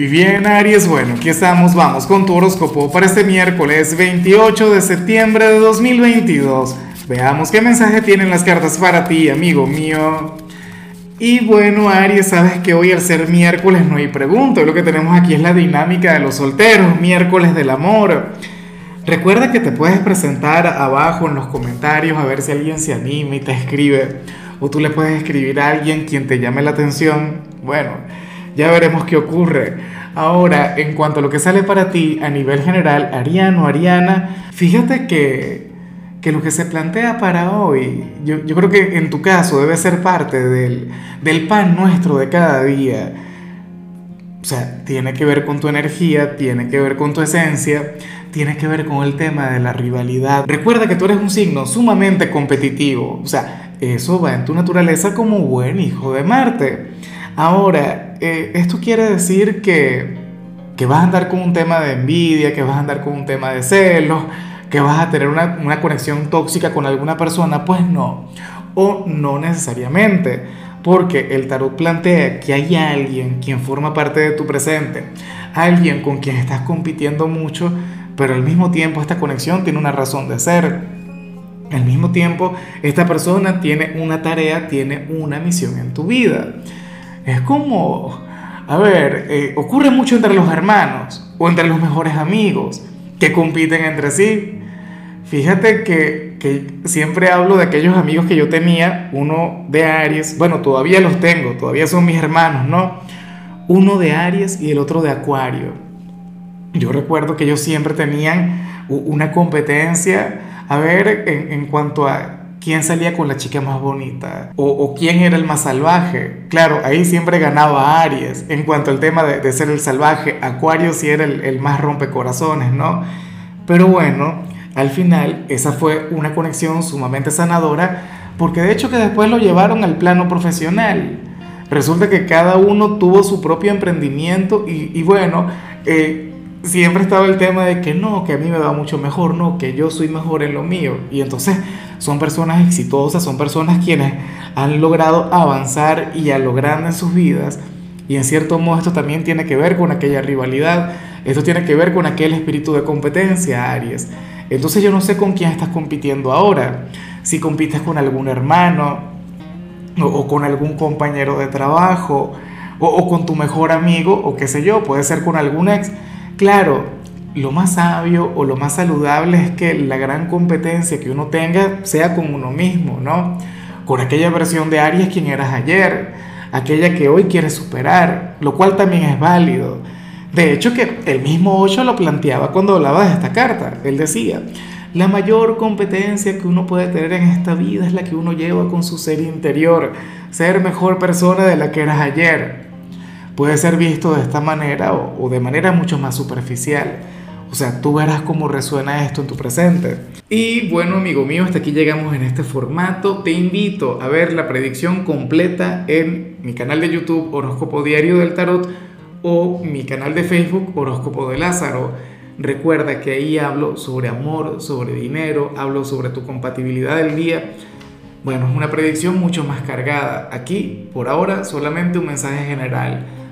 Y bien, Aries, bueno, aquí estamos, vamos con tu horóscopo para este miércoles 28 de septiembre de 2022. Veamos qué mensaje tienen las cartas para ti, amigo mío. Y bueno, Aries, sabes que hoy al ser miércoles no hay pregunta, lo que tenemos aquí es la dinámica de los solteros, miércoles del amor. Recuerda que te puedes presentar abajo en los comentarios a ver si alguien se anima y te escribe, o tú le puedes escribir a alguien quien te llame la atención. Bueno, ya veremos qué ocurre. Ahora, en cuanto a lo que sale para ti a nivel general, Ariano, Ariana, fíjate que, que lo que se plantea para hoy, yo, yo, creo que en tu caso debe ser parte del, del pan nuestro de cada día. O sea, tiene que ver con tu energía, tiene que ver con tu esencia, tiene que ver con el tema de la rivalidad. Recuerda que tú eres un signo sumamente competitivo. O sea, eso va en tu naturaleza como buen hijo de Marte. Ahora, eh, esto quiere decir que, que, vas a andar con un tema de envidia, que vas a andar con un tema de celos, que vas a tener una, una conexión tóxica con alguna persona. Pues no, o no necesariamente, porque el tarot plantea que hay alguien quien forma parte de tu presente, alguien con quien estás compitiendo mucho, pero al mismo tiempo esta conexión tiene una razón de ser. Al mismo tiempo, esta persona tiene una tarea, tiene una misión en tu vida. Es como, a ver, eh, ocurre mucho entre los hermanos o entre los mejores amigos que compiten entre sí. Fíjate que, que, siempre hablo de aquellos amigos que yo tenía, uno de Aries, bueno, todavía los tengo, todavía son mis hermanos, ¿no? Uno de Aries y el otro de Acuario. Yo recuerdo que ellos siempre tenían una competencia, a ver, en, en cuanto a quién salía con la chica más bonita o, o, quién era el más salvaje. Claro, ahí siempre ganaba Aries. En cuanto al tema de, de ser el salvaje, Acuario sí era el, el más rompecorazones, ¿no? Pero bueno, al final esa fue una conexión sumamente sanadora porque de hecho que después lo llevaron al plano profesional. Resulta que cada uno tuvo su propio emprendimiento y, y bueno, eh, siempre estaba el tema de que no, que a mí me va mucho mejor, no, que yo soy mejor en lo mío. Y entonces son personas exitosas, son personas quienes han logrado avanzar y a lo en sus vidas. Y en cierto modo esto también tiene que ver con aquella rivalidad, esto tiene que ver con aquel espíritu de competencia, Aries. Entonces yo no sé con quién estás compitiendo ahora, si compites con algún hermano o, con algún compañero de trabajo o con tu mejor amigo o qué sé yo, puede ser con algún ex. Claro, lo más sabio o lo más saludable es que la gran competencia que uno tenga sea con uno mismo, ¿no? Con aquella versión de Aries quien eras ayer, aquella que hoy quieres superar, lo cual también es válido. De hecho que el mismo Ocho lo planteaba cuando hablaba de esta carta. Él decía, la mayor competencia que uno puede tener en esta vida es la que uno lleva con su ser interior, ser mejor persona de la que eras ayer. Puede ser visto de esta manera o de manera mucho más superficial. O sea, tú verás cómo resuena esto en tu presente. Y bueno, amigo mío, hasta aquí llegamos en este formato. Te invito a ver la predicción completa en mi canal de YouTube Horóscopo Diario del Tarot o mi canal de Facebook Horóscopo de Lázaro. Recuerda que ahí hablo sobre amor, sobre dinero, hablo sobre tu compatibilidad del día. Bueno, es una predicción mucho más cargada. Aquí, por ahora, solamente un mensaje general.